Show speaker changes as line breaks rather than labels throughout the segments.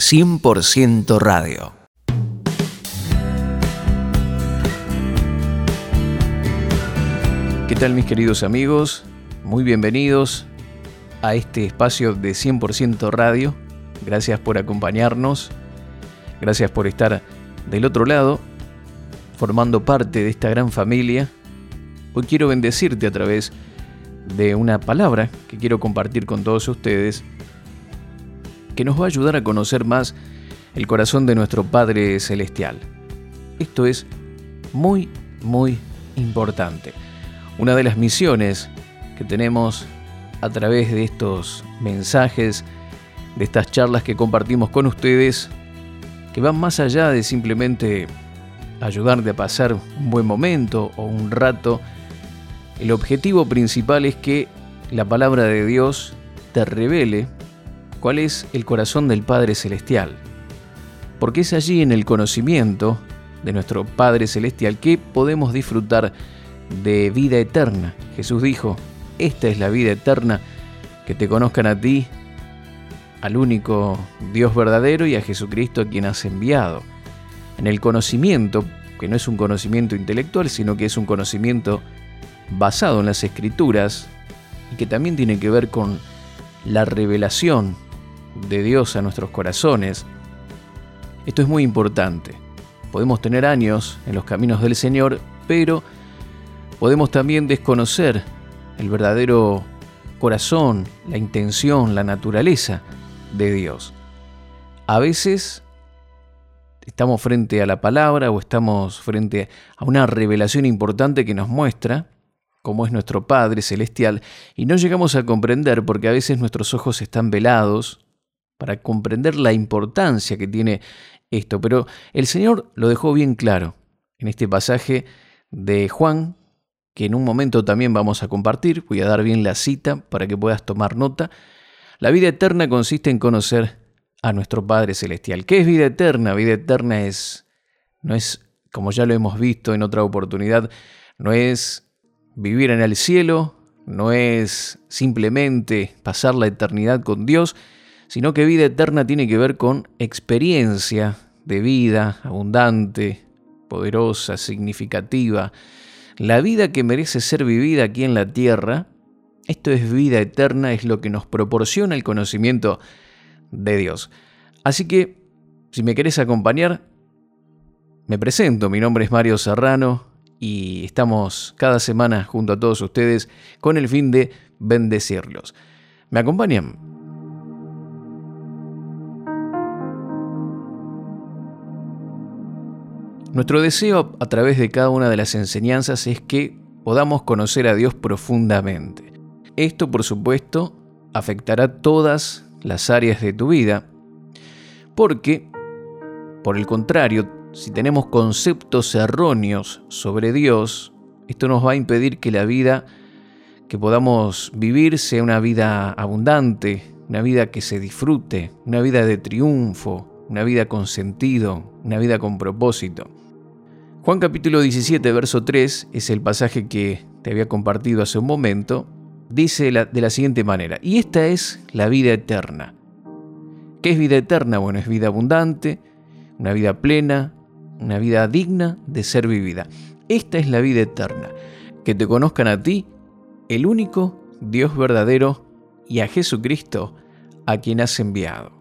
100% radio.
¿Qué tal mis queridos amigos? Muy bienvenidos a este espacio de 100% radio. Gracias por acompañarnos. Gracias por estar del otro lado, formando parte de esta gran familia. Hoy quiero bendecirte a través de una palabra que quiero compartir con todos ustedes que nos va a ayudar a conocer más el corazón de nuestro Padre Celestial. Esto es muy, muy importante. Una de las misiones que tenemos a través de estos mensajes, de estas charlas que compartimos con ustedes, que van más allá de simplemente ayudarte a pasar un buen momento o un rato, el objetivo principal es que la palabra de Dios te revele cuál es el corazón del Padre Celestial. Porque es allí en el conocimiento de nuestro Padre Celestial que podemos disfrutar de vida eterna. Jesús dijo, esta es la vida eterna, que te conozcan a ti, al único Dios verdadero y a Jesucristo a quien has enviado. En el conocimiento, que no es un conocimiento intelectual, sino que es un conocimiento basado en las escrituras y que también tiene que ver con la revelación de Dios a nuestros corazones, esto es muy importante. Podemos tener años en los caminos del Señor, pero podemos también desconocer el verdadero corazón, la intención, la naturaleza de Dios. A veces estamos frente a la palabra o estamos frente a una revelación importante que nos muestra cómo es nuestro Padre Celestial y no llegamos a comprender porque a veces nuestros ojos están velados para comprender la importancia que tiene esto. Pero el Señor lo dejó bien claro en este pasaje de Juan, que en un momento también vamos a compartir. Voy a dar bien la cita para que puedas tomar nota. La vida eterna consiste en conocer a nuestro Padre Celestial. ¿Qué es vida eterna? Vida eterna es, no es, como ya lo hemos visto en otra oportunidad, no es vivir en el cielo, no es simplemente pasar la eternidad con Dios, sino que vida eterna tiene que ver con experiencia de vida abundante, poderosa, significativa. La vida que merece ser vivida aquí en la tierra, esto es vida eterna, es lo que nos proporciona el conocimiento de Dios. Así que, si me querés acompañar, me presento, mi nombre es Mario Serrano y estamos cada semana junto a todos ustedes con el fin de bendecirlos. ¿Me acompañan? Nuestro deseo a través de cada una de las enseñanzas es que podamos conocer a Dios profundamente. Esto, por supuesto, afectará todas las áreas de tu vida, porque, por el contrario, si tenemos conceptos erróneos sobre Dios, esto nos va a impedir que la vida que podamos vivir sea una vida abundante, una vida que se disfrute, una vida de triunfo, una vida con sentido, una vida con propósito. Juan capítulo 17, verso 3 es el pasaje que te había compartido hace un momento. Dice de la siguiente manera, y esta es la vida eterna. ¿Qué es vida eterna? Bueno, es vida abundante, una vida plena, una vida digna de ser vivida. Esta es la vida eterna, que te conozcan a ti, el único Dios verdadero, y a Jesucristo, a quien has enviado.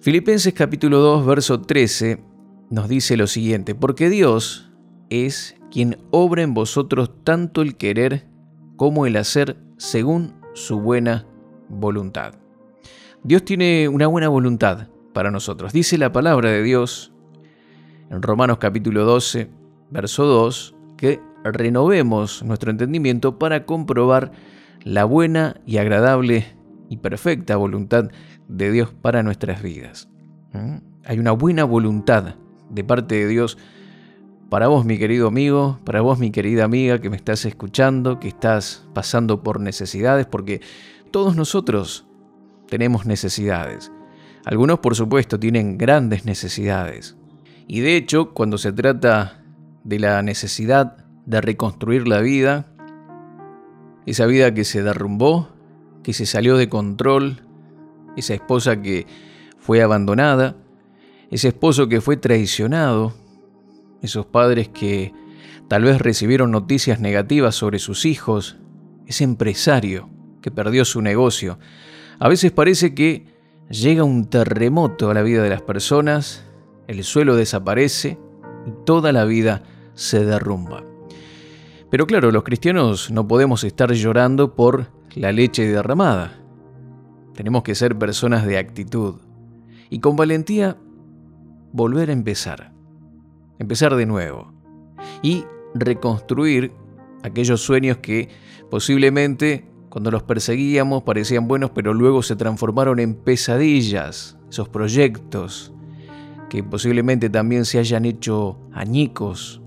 Filipenses capítulo 2, verso 13 nos dice lo siguiente, porque Dios es quien obra en vosotros tanto el querer como el hacer según su buena voluntad. Dios tiene una buena voluntad para nosotros. Dice la palabra de Dios en Romanos capítulo 12, verso 2, que renovemos nuestro entendimiento para comprobar la buena y agradable y perfecta voluntad de Dios para nuestras vidas. ¿Mm? Hay una buena voluntad de parte de Dios para vos, mi querido amigo, para vos, mi querida amiga, que me estás escuchando, que estás pasando por necesidades, porque todos nosotros tenemos necesidades. Algunos, por supuesto, tienen grandes necesidades. Y de hecho, cuando se trata de la necesidad de reconstruir la vida, esa vida que se derrumbó, que se salió de control, esa esposa que fue abandonada, ese esposo que fue traicionado, esos padres que tal vez recibieron noticias negativas sobre sus hijos, ese empresario que perdió su negocio. A veces parece que llega un terremoto a la vida de las personas, el suelo desaparece y toda la vida se derrumba. Pero claro, los cristianos no podemos estar llorando por la leche derramada. Tenemos que ser personas de actitud y con valentía volver a empezar. Empezar de nuevo y reconstruir aquellos sueños que posiblemente cuando los perseguíamos parecían buenos pero luego se transformaron en pesadillas, esos proyectos que posiblemente también se hayan hecho añicos.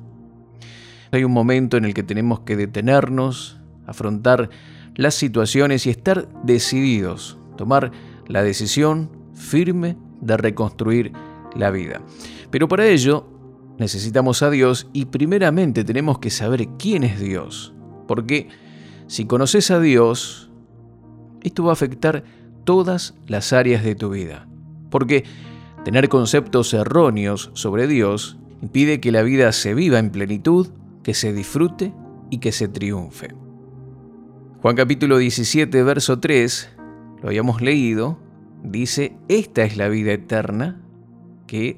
Hay un momento en el que tenemos que detenernos, afrontar las situaciones y estar decididos, tomar la decisión firme de reconstruir la vida. Pero para ello necesitamos a Dios y primeramente tenemos que saber quién es Dios, porque si conoces a Dios, esto va a afectar todas las áreas de tu vida. Porque tener conceptos erróneos sobre Dios impide que la vida se viva en plenitud, que se disfrute y que se triunfe. Juan capítulo 17, verso 3, lo habíamos leído, dice, esta es la vida eterna, que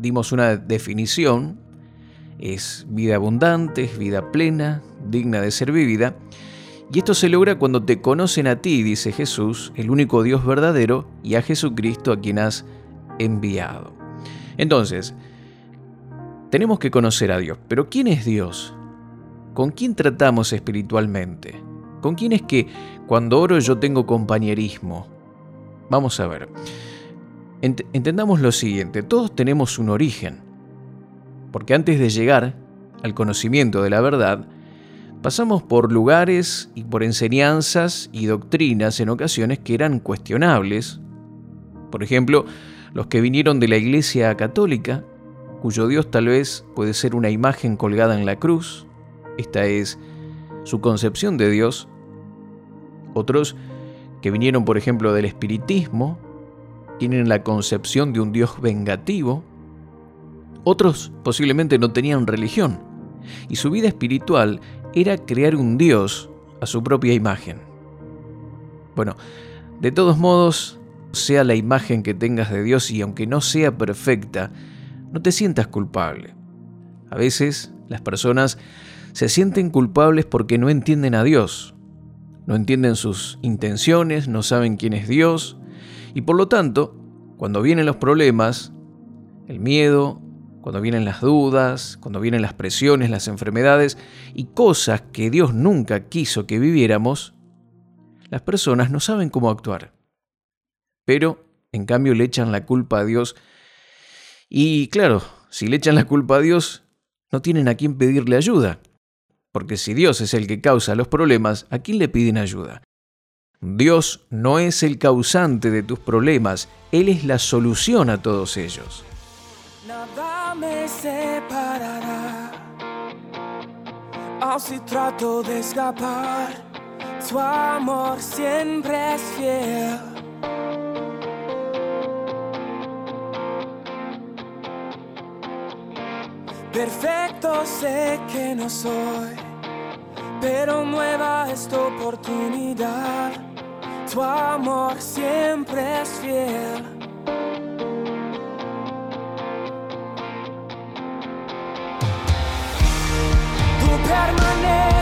dimos una definición, es vida abundante, es vida plena, digna de ser vivida, y esto se logra cuando te conocen a ti, dice Jesús, el único Dios verdadero, y a Jesucristo a quien has enviado. Entonces, tenemos que conocer a Dios. Pero ¿quién es Dios? ¿Con quién tratamos espiritualmente? ¿Con quién es que cuando oro yo tengo compañerismo? Vamos a ver. Entendamos lo siguiente, todos tenemos un origen. Porque antes de llegar al conocimiento de la verdad, Pasamos por lugares y por enseñanzas y doctrinas en ocasiones que eran cuestionables. Por ejemplo, los que vinieron de la Iglesia Católica, cuyo Dios tal vez puede ser una imagen colgada en la cruz. Esta es su concepción de Dios. Otros que vinieron, por ejemplo, del espiritismo, tienen la concepción de un Dios vengativo. Otros posiblemente no tenían religión y su vida espiritual era crear un Dios a su propia imagen. Bueno, de todos modos, sea la imagen que tengas de Dios y aunque no sea perfecta, no te sientas culpable. A veces las personas se sienten culpables porque no entienden a Dios, no entienden sus intenciones, no saben quién es Dios y por lo tanto, cuando vienen los problemas, el miedo, cuando vienen las dudas, cuando vienen las presiones, las enfermedades y cosas que Dios nunca quiso que viviéramos, las personas no saben cómo actuar. Pero, en cambio, le echan la culpa a Dios. Y claro, si le echan la culpa a Dios, no tienen a quién pedirle ayuda. Porque si Dios es el que causa los problemas, ¿a quién le piden ayuda? Dios no es el causante de tus problemas, Él es la solución a todos ellos
me separará. Así trato de escapar, su amor siempre es fiel. Perfecto sé que no soy, pero nueva esta oportunidad. Tu amor siempre es fiel. permaneces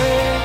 siempre.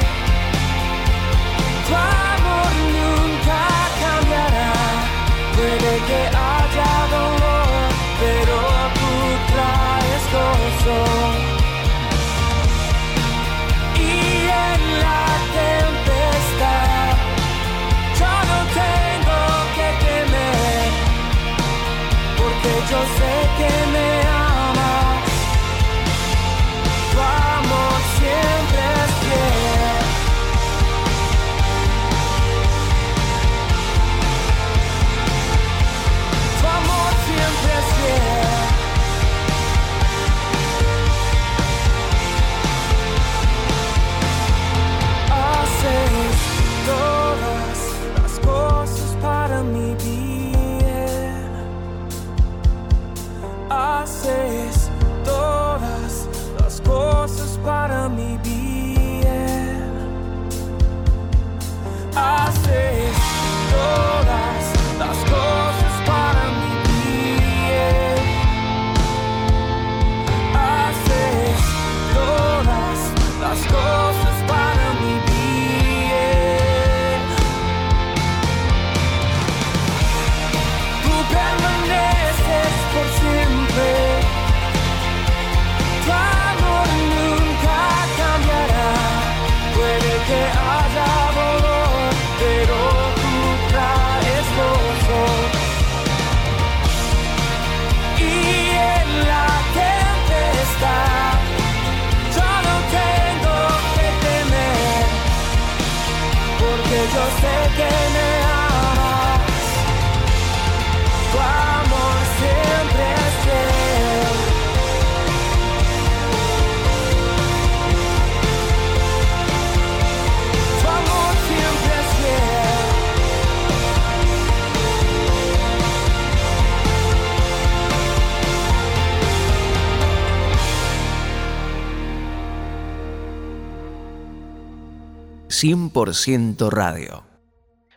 ...100% radio.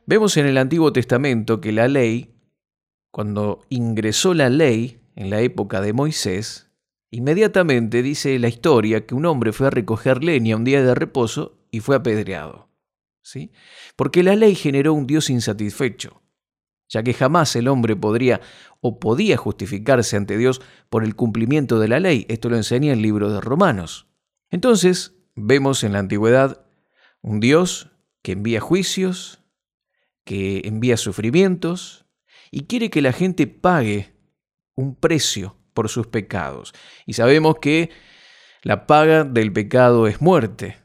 Vemos en el Antiguo Testamento que la ley, cuando ingresó la ley en la época de Moisés, inmediatamente dice la historia que un hombre fue a recoger leña un día de reposo y fue apedreado. ¿Sí? Porque la ley generó un Dios insatisfecho, ya que jamás el hombre podría o podía justificarse ante Dios por el cumplimiento de la ley. Esto lo enseña el libro de Romanos. Entonces, vemos en la antigüedad un Dios que envía juicios, que envía sufrimientos y quiere que la gente pague un precio por sus pecados. Y sabemos que la paga del pecado es muerte.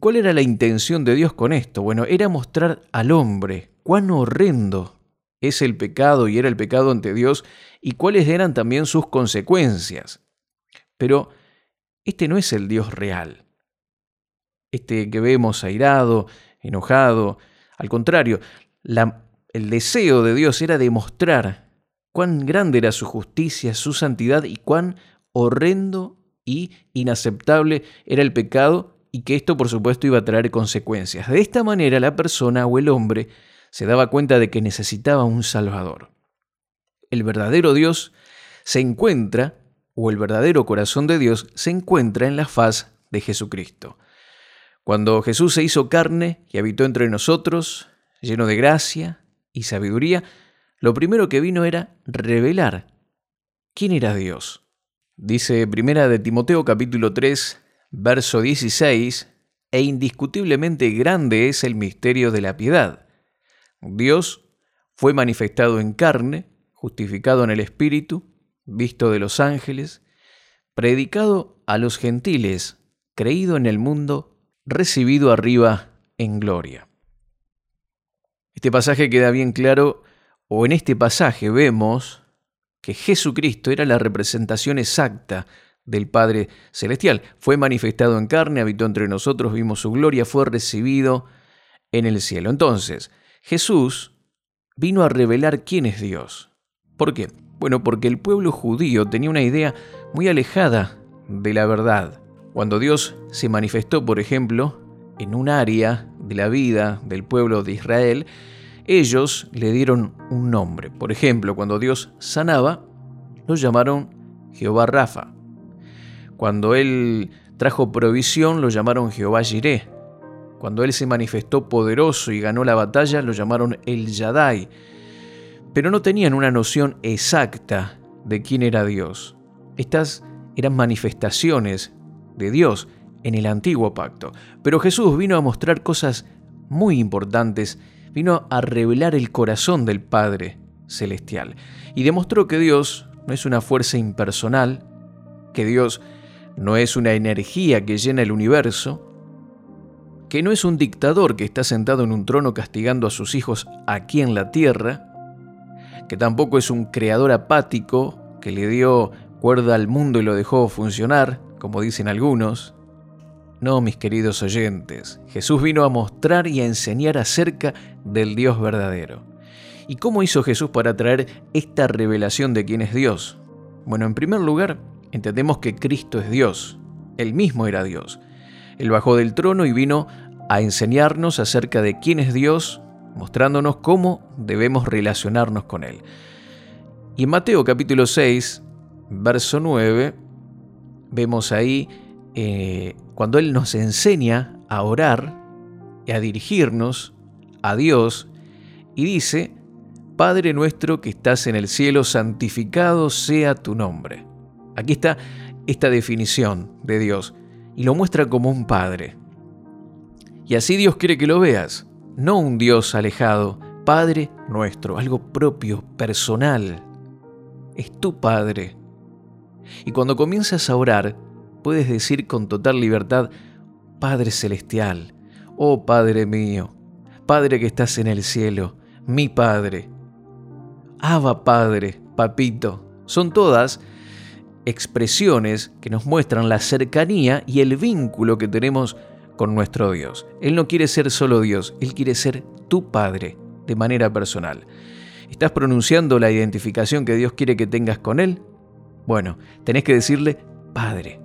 ¿Cuál era la intención de Dios con esto? Bueno, era mostrar al hombre cuán horrendo es el pecado y era el pecado ante Dios y cuáles eran también sus consecuencias. Pero este no es el Dios real. Este que vemos airado, enojado. Al contrario, el deseo de Dios era demostrar cuán grande era su justicia, su santidad y cuán horrendo y inaceptable era el pecado y que esto por supuesto iba a traer consecuencias. De esta manera la persona o el hombre se daba cuenta de que necesitaba un Salvador. El verdadero Dios se encuentra, o el verdadero corazón de Dios se encuentra en la faz de Jesucristo. Cuando Jesús se hizo carne y habitó entre nosotros, lleno de gracia y sabiduría, lo primero que vino era revelar quién era Dios. Dice Primera de Timoteo capítulo 3, verso 16, e indiscutiblemente grande es el misterio de la piedad. Dios fue manifestado en carne, justificado en el Espíritu, visto de los ángeles, predicado a los gentiles, creído en el mundo, recibido arriba en gloria. Este pasaje queda bien claro, o en este pasaje vemos que Jesucristo era la representación exacta del Padre Celestial. Fue manifestado en carne, habitó entre nosotros, vimos su gloria, fue recibido en el cielo. Entonces, Jesús vino a revelar quién es Dios. ¿Por qué? Bueno, porque el pueblo judío tenía una idea muy alejada de la verdad. Cuando Dios se manifestó, por ejemplo, en un área de la vida del pueblo de Israel, ellos le dieron un nombre. Por ejemplo, cuando Dios sanaba, lo llamaron Jehová Rafa. Cuando Él trajo provisión, lo llamaron Jehová Jireh. Cuando Él se manifestó poderoso y ganó la batalla, lo llamaron El Yadai. Pero no tenían una noción exacta de quién era Dios. Estas eran manifestaciones de Dios en el antiguo pacto. Pero Jesús vino a mostrar cosas muy importantes, vino a revelar el corazón del Padre Celestial y demostró que Dios no es una fuerza impersonal, que Dios no es una energía que llena el universo, que no es un dictador que está sentado en un trono castigando a sus hijos aquí en la tierra, que tampoco es un creador apático que le dio cuerda al mundo y lo dejó funcionar, como dicen algunos, no, mis queridos oyentes, Jesús vino a mostrar y a enseñar acerca del Dios verdadero. ¿Y cómo hizo Jesús para traer esta revelación de quién es Dios? Bueno, en primer lugar, entendemos que Cristo es Dios. Él mismo era Dios. Él bajó del trono y vino a enseñarnos acerca de quién es Dios, mostrándonos cómo debemos relacionarnos con Él. Y en Mateo capítulo 6, verso 9, vemos ahí eh, cuando Él nos enseña a orar y a dirigirnos a Dios y dice, Padre nuestro que estás en el cielo, santificado sea tu nombre. Aquí está esta definición de Dios y lo muestra como un Padre. Y así Dios quiere que lo veas, no un Dios alejado, Padre nuestro, algo propio, personal. Es tu Padre. Y cuando comienzas a orar, puedes decir con total libertad, Padre Celestial, oh Padre mío, Padre que estás en el cielo, mi Padre. Abba Padre, Papito, son todas expresiones que nos muestran la cercanía y el vínculo que tenemos con nuestro Dios. Él no quiere ser solo Dios, Él quiere ser tu Padre de manera personal. ¿Estás pronunciando la identificación que Dios quiere que tengas con Él? Bueno, tenés que decirle Padre.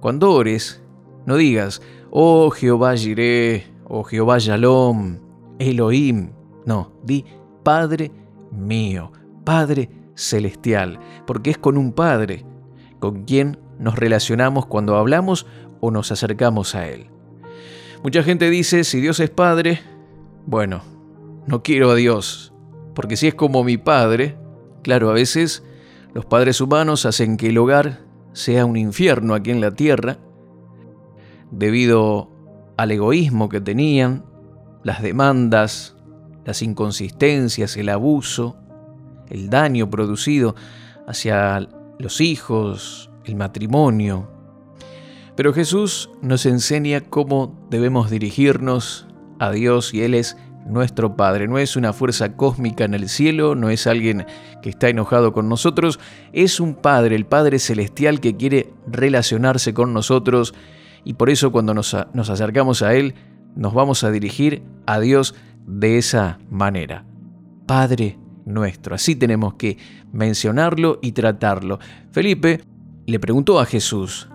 Cuando ores, no digas, oh Jehová Jireh, oh Jehová Shalom, Elohim. No, di Padre mío, Padre celestial, porque es con un Padre con quien nos relacionamos cuando hablamos o nos acercamos a Él. Mucha gente dice, si Dios es Padre, bueno, no quiero a Dios, porque si es como mi Padre, claro, a veces los padres humanos hacen que el hogar sea un infierno aquí en la tierra, debido al egoísmo que tenían, las demandas, las inconsistencias, el abuso, el daño producido hacia los hijos, el matrimonio. Pero Jesús nos enseña cómo debemos dirigirnos a Dios y Él es nuestro Padre. No es una fuerza cósmica en el cielo, no es alguien que está enojado con nosotros, es un Padre, el Padre Celestial que quiere relacionarse con nosotros y por eso cuando nos, nos acercamos a Él nos vamos a dirigir a Dios de esa manera. Padre nuestro, así tenemos que mencionarlo y tratarlo. Felipe le preguntó a Jesús,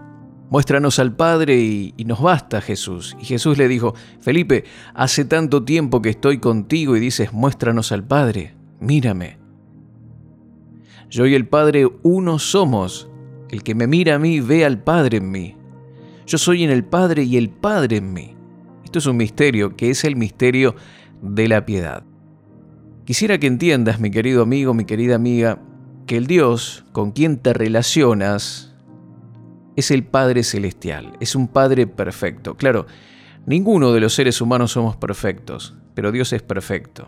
Muéstranos al Padre y, nos basta Jesús. Y Jesús le dijo, Felipe, hace tanto tiempo que estoy contigo y dices, muéstranos al Padre, mírame. Yo y el Padre uno somos. El que me mira a mí ve al Padre en mí. Yo soy en el Padre y el Padre en mí. Esto es un misterio que es el misterio de la piedad. Quisiera que entiendas, mi querido amigo, mi querida amiga, que el Dios con quien te relacionas es el Padre Celestial, es un Padre perfecto. Claro, ninguno de los seres humanos somos perfectos, pero Dios es perfecto.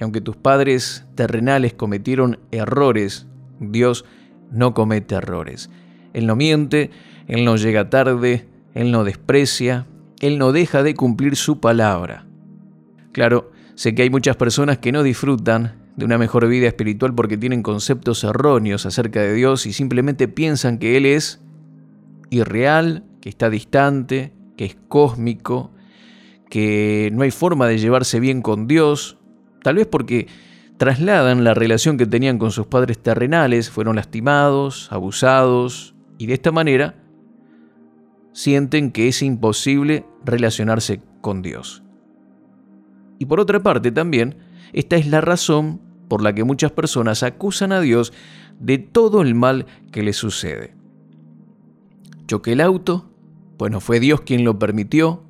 Y aunque tus padres terrenales cometieron errores, Dios no comete errores. Él no miente, Él no llega tarde, Él no desprecia, Él no deja de cumplir su palabra. Claro, sé que hay muchas personas que no disfrutan de una mejor vida espiritual porque tienen conceptos erróneos acerca de Dios y simplemente piensan que Él es irreal, que está distante, que es cósmico, que no hay forma de llevarse bien con Dios, tal vez porque trasladan la relación que tenían con sus padres terrenales, fueron lastimados, abusados, y de esta manera sienten que es imposible relacionarse con Dios. Y por otra parte también, esta es la razón por la que muchas personas acusan a Dios de todo el mal que les sucede. Choqué el auto, bueno, fue Dios quien lo permitió,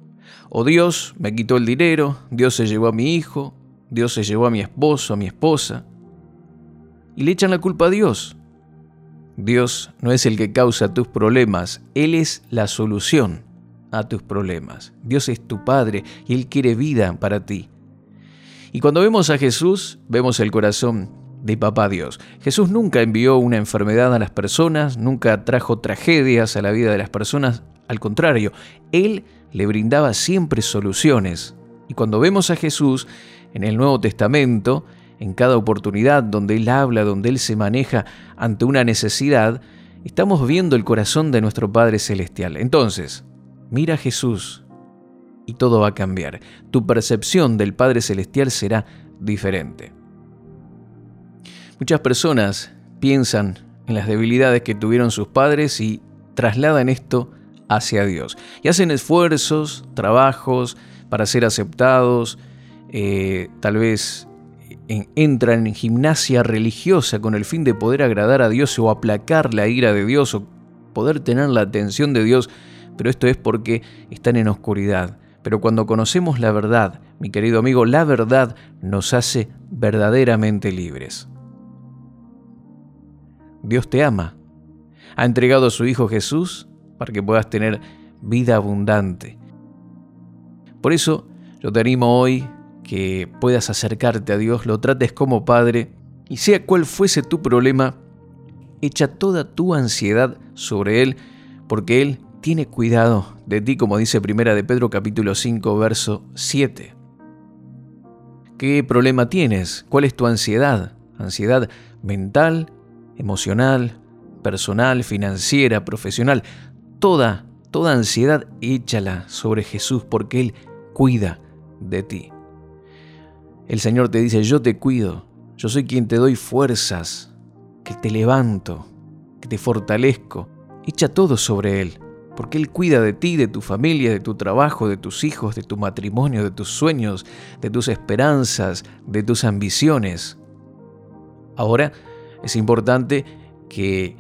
o Dios me quitó el dinero, Dios se llevó a mi hijo, Dios se llevó a mi esposo, a mi esposa, y le echan la culpa a Dios. Dios no es el que causa tus problemas, Él es la solución a tus problemas. Dios es tu Padre y Él quiere vida para ti. Y cuando vemos a Jesús, vemos el corazón de Papá Dios. Jesús nunca envió una enfermedad a las personas, nunca trajo tragedias a la vida de las personas, al contrario, Él le brindaba siempre soluciones. Y cuando vemos a Jesús en el Nuevo Testamento, en cada oportunidad donde Él habla, donde Él se maneja ante una necesidad, estamos viendo el corazón de nuestro Padre Celestial. Entonces, mira a Jesús y todo va a cambiar. Tu percepción del Padre Celestial será diferente. Muchas personas piensan en las debilidades que tuvieron sus padres y trasladan esto hacia Dios. Y hacen esfuerzos, trabajos para ser aceptados, eh, tal vez entran en gimnasia religiosa con el fin de poder agradar a Dios o aplacar la ira de Dios o poder tener la atención de Dios, pero esto es porque están en oscuridad. Pero cuando conocemos la verdad, mi querido amigo, la verdad nos hace verdaderamente libres. Dios te ama. Ha entregado a su Hijo Jesús para que puedas tener vida abundante. Por eso yo te animo hoy que puedas acercarte a Dios, lo trates como Padre y sea cual fuese tu problema, echa toda tu ansiedad sobre Él, porque Él tiene cuidado de ti, como dice Primera de Pedro capítulo 5, verso 7. ¿Qué problema tienes? ¿Cuál es tu ansiedad? ¿Ansiedad mental, emocional, personal, financiera, profesional? toda, toda ansiedad, échala sobre Jesús porque Él cuida de ti. El Señor te dice, yo te cuido, yo soy quien te doy fuerzas, que te levanto, que te fortalezco. Echa todo sobre Él, porque Él cuida de ti, de tu familia, de tu trabajo, de tus hijos, de tu matrimonio, de tus sueños, de tus esperanzas, de tus ambiciones. Ahora es importante que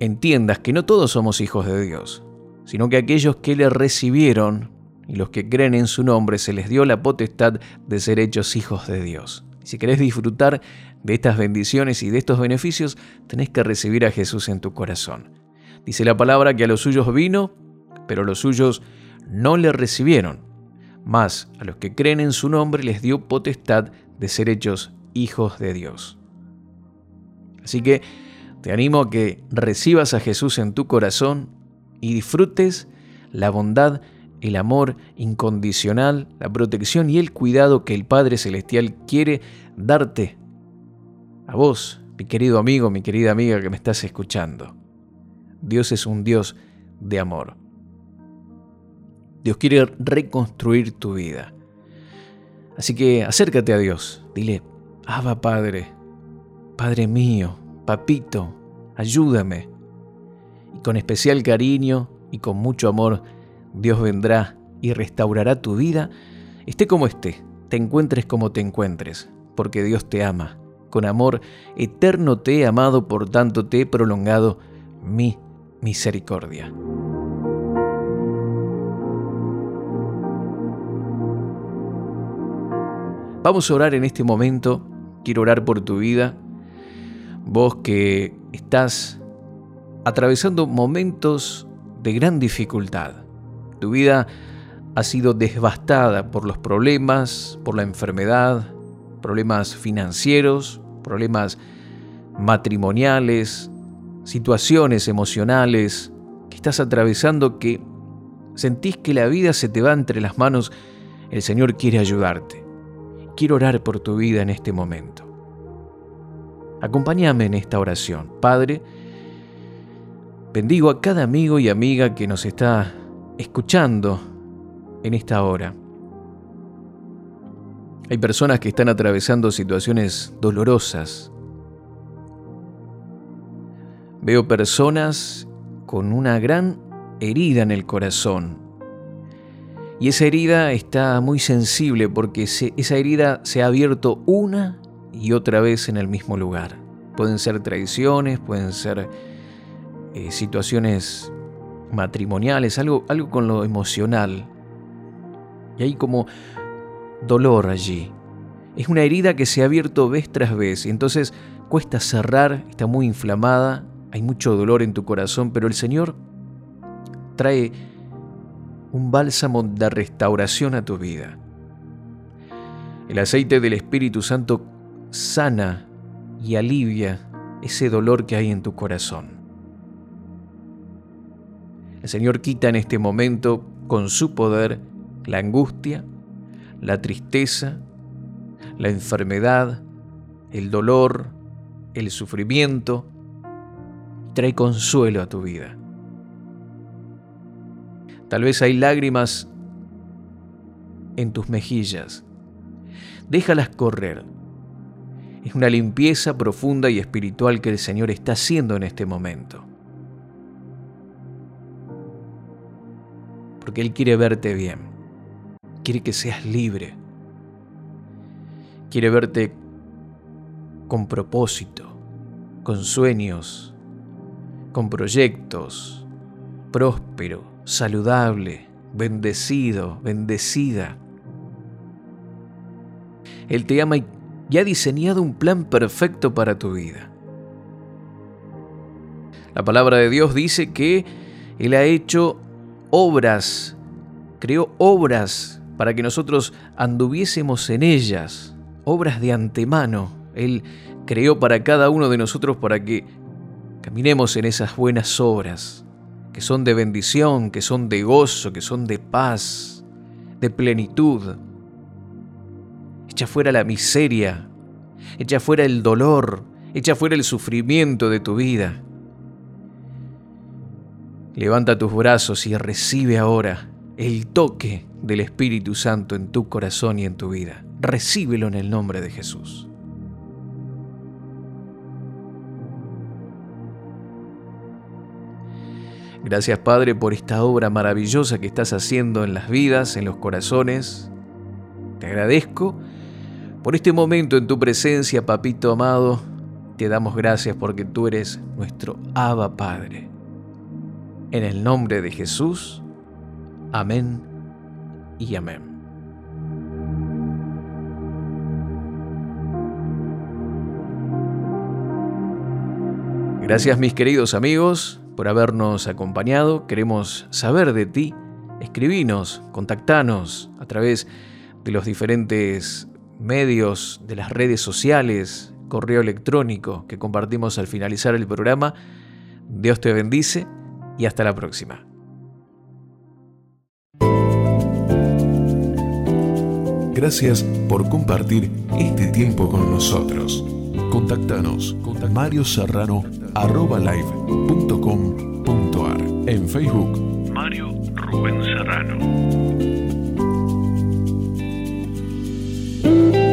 entiendas que no todos somos hijos de Dios, sino que aquellos que le recibieron y los que creen en su nombre se les dio la potestad de ser hechos hijos de Dios. si querés disfrutar de estas bendiciones y de estos beneficios, tenés que recibir a Jesús en tu corazón. Dice la palabra que a los suyos vino, pero los suyos no le recibieron. Mas a los que creen en su nombre les dio potestad de ser hechos hijos de Dios. Así que te animo a que recibas a Jesús en tu corazón y disfrutes la bondad, el amor incondicional, la protección y el cuidado que el Padre Celestial quiere darte a vos, mi querido amigo, mi querida amiga que me estás escuchando. Dios es un Dios de amor. Dios quiere reconstruir tu vida. Así que acércate a Dios, dile, Abba Padre, Padre mío, Papito, ayúdame. Y con especial cariño y con mucho amor, Dios vendrá y restaurará tu vida, esté como esté, te encuentres como te encuentres, porque Dios te ama. Con amor eterno te he amado, por tanto te he prolongado mi misericordia. Vamos a orar en este momento. Quiero orar por tu vida, Vos que estás atravesando momentos de gran dificultad. Tu vida ha sido devastada por los problemas, por la enfermedad, problemas financieros, problemas matrimoniales, situaciones emocionales que estás atravesando que sentís que la vida se te va entre las manos, el Señor quiere ayudarte. Quiero orar por tu vida en este momento. Acompáñame en esta oración. Padre, bendigo a cada amigo y amiga que nos está escuchando en esta hora. Hay personas que están atravesando situaciones dolorosas. Veo personas con una gran herida en el corazón. Y esa herida está muy sensible porque esa herida se ha abierto una y otra vez en el mismo lugar. Pueden ser traiciones, pueden ser eh, situaciones matrimoniales, algo, algo con lo emocional. Y hay como dolor allí. Es una herida que se ha abierto vez tras vez y entonces cuesta cerrar, está muy inflamada, hay mucho dolor en tu corazón, pero el Señor trae un bálsamo de restauración a tu vida. El aceite del Espíritu Santo sana y alivia ese dolor que hay en tu corazón. El Señor quita en este momento con su poder la angustia, la tristeza, la enfermedad, el dolor, el sufrimiento, trae consuelo a tu vida. Tal vez hay lágrimas en tus mejillas. Déjalas correr. Es una limpieza profunda y espiritual que el Señor está haciendo en este momento. Porque Él quiere verte bien quiere que seas libre. Quiere verte con propósito, con sueños, con proyectos, próspero, saludable, bendecido, bendecida. Él te ama y ha diseñado un plan perfecto para tu vida. La palabra de Dios dice que Él ha hecho obras, creó obras para que nosotros anduviésemos en ellas, obras de antemano. Él creó para cada uno de nosotros para que caminemos en esas buenas obras, que son de bendición, que son de gozo, que son de paz, de plenitud. Echa fuera la miseria, echa fuera el dolor, echa fuera el sufrimiento de tu vida. Levanta tus brazos y recibe ahora el toque del Espíritu Santo en tu corazón y en tu vida. Recíbelo en el nombre de Jesús. Gracias Padre por esta obra maravillosa que estás haciendo en las vidas, en los corazones. Te agradezco por este momento en tu presencia, papito amado. Te damos gracias porque tú eres nuestro Abba Padre. En el nombre de Jesús. Amén y amén. Gracias mis queridos amigos por habernos acompañado. Queremos saber de ti. Escribinos, contactanos a través de los diferentes medios, de las redes sociales, correo electrónico que compartimos al finalizar el programa. Dios te bendice y hasta la próxima.
Gracias por compartir este tiempo con nosotros. Contactanos con Mario Serrano en Facebook Mario Rubén Serrano. Thank you.